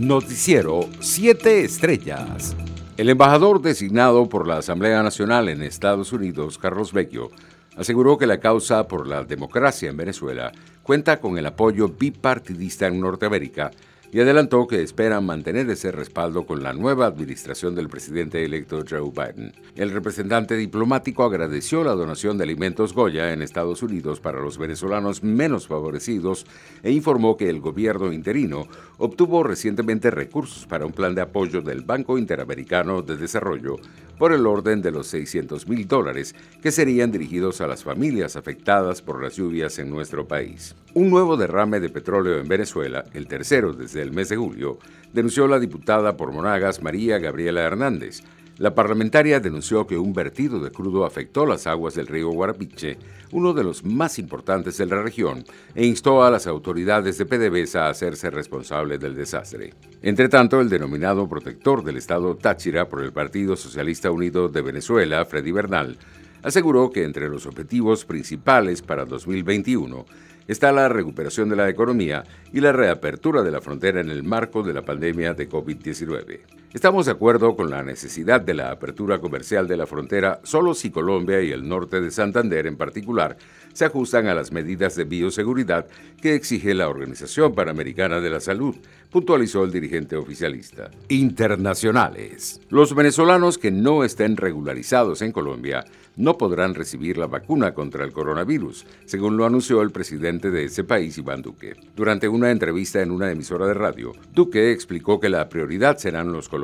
Noticiero 7 Estrellas. El embajador designado por la Asamblea Nacional en Estados Unidos, Carlos Vecchio, aseguró que la causa por la democracia en Venezuela cuenta con el apoyo bipartidista en Norteamérica y adelantó que esperan mantener ese respaldo con la nueva administración del presidente electo Joe Biden. El representante diplomático agradeció la donación de alimentos Goya en Estados Unidos para los venezolanos menos favorecidos e informó que el gobierno interino obtuvo recientemente recursos para un plan de apoyo del Banco Interamericano de Desarrollo por el orden de los 600 mil dólares que serían dirigidos a las familias afectadas por las lluvias en nuestro país. Un nuevo derrame de petróleo en Venezuela, el tercero desde el mes de julio, denunció la diputada por Monagas María Gabriela Hernández. La parlamentaria denunció que un vertido de crudo afectó las aguas del río Guarapiche, uno de los más importantes de la región, e instó a las autoridades de PDVSA a hacerse responsables del desastre. Entre tanto, el denominado protector del Estado Táchira por el Partido Socialista Unido de Venezuela, Freddy Bernal, aseguró que entre los objetivos principales para 2021 está la recuperación de la economía y la reapertura de la frontera en el marco de la pandemia de COVID-19. Estamos de acuerdo con la necesidad de la apertura comercial de la frontera solo si Colombia y el norte de Santander en particular se ajustan a las medidas de bioseguridad que exige la Organización Panamericana de la Salud, puntualizó el dirigente oficialista. Internacionales. Los venezolanos que no estén regularizados en Colombia no podrán recibir la vacuna contra el coronavirus, según lo anunció el presidente de ese país, Iván Duque. Durante una entrevista en una emisora de radio, Duque explicó que la prioridad serán los colombianos,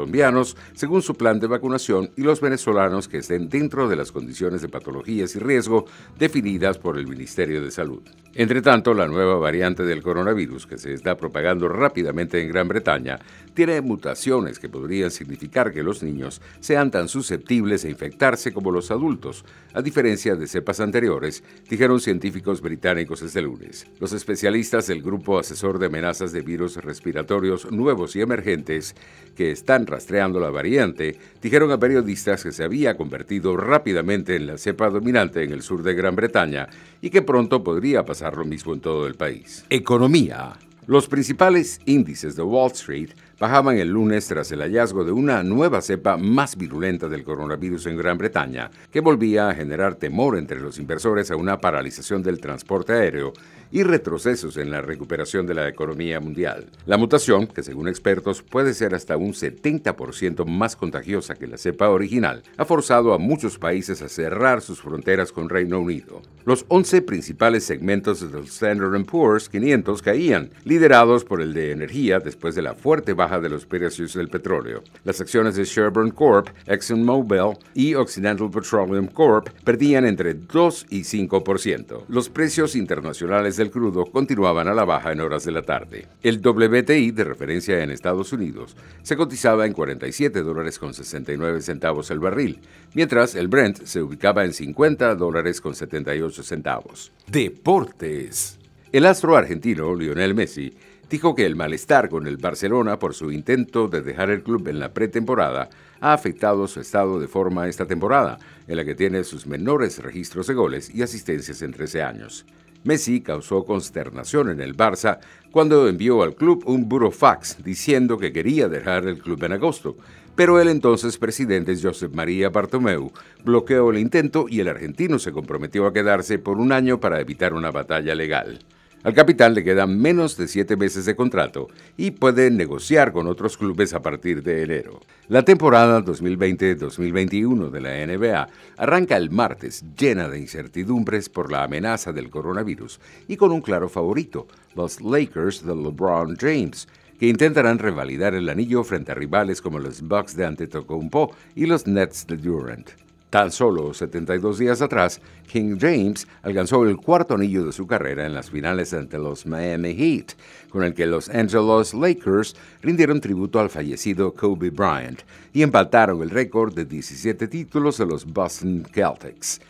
según su plan de vacunación, y los venezolanos que estén dentro de las condiciones de patologías y riesgo definidas por el Ministerio de Salud. Entre tanto, la nueva variante del coronavirus, que se está propagando rápidamente en Gran Bretaña, tiene mutaciones que podrían significar que los niños sean tan susceptibles a infectarse como los adultos, a diferencia de cepas anteriores, dijeron científicos británicos este lunes. Los especialistas del Grupo Asesor de Amenazas de Virus Respiratorios Nuevos y Emergentes, que están rastreando la variante, dijeron a periodistas que se había convertido rápidamente en la cepa dominante en el sur de Gran Bretaña y que pronto podría pasar lo mismo en todo el país. Economía. Los principales índices de Wall Street bajaban el lunes tras el hallazgo de una nueva cepa más virulenta del coronavirus en Gran Bretaña, que volvía a generar temor entre los inversores a una paralización del transporte aéreo y retrocesos en la recuperación de la economía mundial. La mutación, que según expertos puede ser hasta un 70% más contagiosa que la cepa original, ha forzado a muchos países a cerrar sus fronteras con Reino Unido. Los 11 principales segmentos del Standard Poor's 500 caían, liderados por el de energía después de la fuerte baja de los precios del petróleo. Las acciones de Chevron Corp, ExxonMobil y Occidental Petroleum Corp perdían entre 2 y 5%. Los precios internacionales del crudo continuaban a la baja en horas de la tarde. El WTI de referencia en Estados Unidos se cotizaba en 47 dólares con 69 centavos el barril, mientras el Brent se ubicaba en 50 dólares con 78 centavos. Deportes. El astro argentino Lionel Messi dijo que el malestar con el Barcelona por su intento de dejar el club en la pretemporada ha afectado su estado de forma esta temporada, en la que tiene sus menores registros de goles y asistencias en 13 años. Messi causó consternación en el Barça cuando envió al club un burofax diciendo que quería dejar el club en agosto, pero el entonces presidente Josep María Bartomeu bloqueó el intento y el argentino se comprometió a quedarse por un año para evitar una batalla legal. Al capitán le quedan menos de siete meses de contrato y puede negociar con otros clubes a partir de enero. La temporada 2020-2021 de la NBA arranca el martes llena de incertidumbres por la amenaza del coronavirus y con un claro favorito, los Lakers de LeBron James, que intentarán revalidar el anillo frente a rivales como los Bucks de Antetokounmpo y los Nets de Durant. Tan solo 72 días atrás, King James alcanzó el cuarto anillo de su carrera en las finales ante los Miami Heat, con el que los Angeles Lakers rindieron tributo al fallecido Kobe Bryant y empataron el récord de 17 títulos de los Boston Celtics.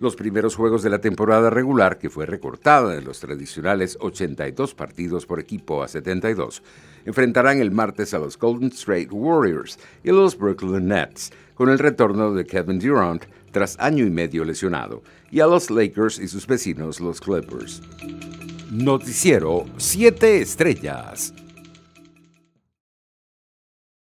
Los primeros juegos de la temporada regular, que fue recortada de los tradicionales 82 partidos por equipo a 72, enfrentarán el martes a los Golden State Warriors y los Brooklyn Nets, con el retorno de Kevin Durant tras año y medio lesionado, y a los Lakers y sus vecinos, los Clippers. Noticiero 7 Estrellas.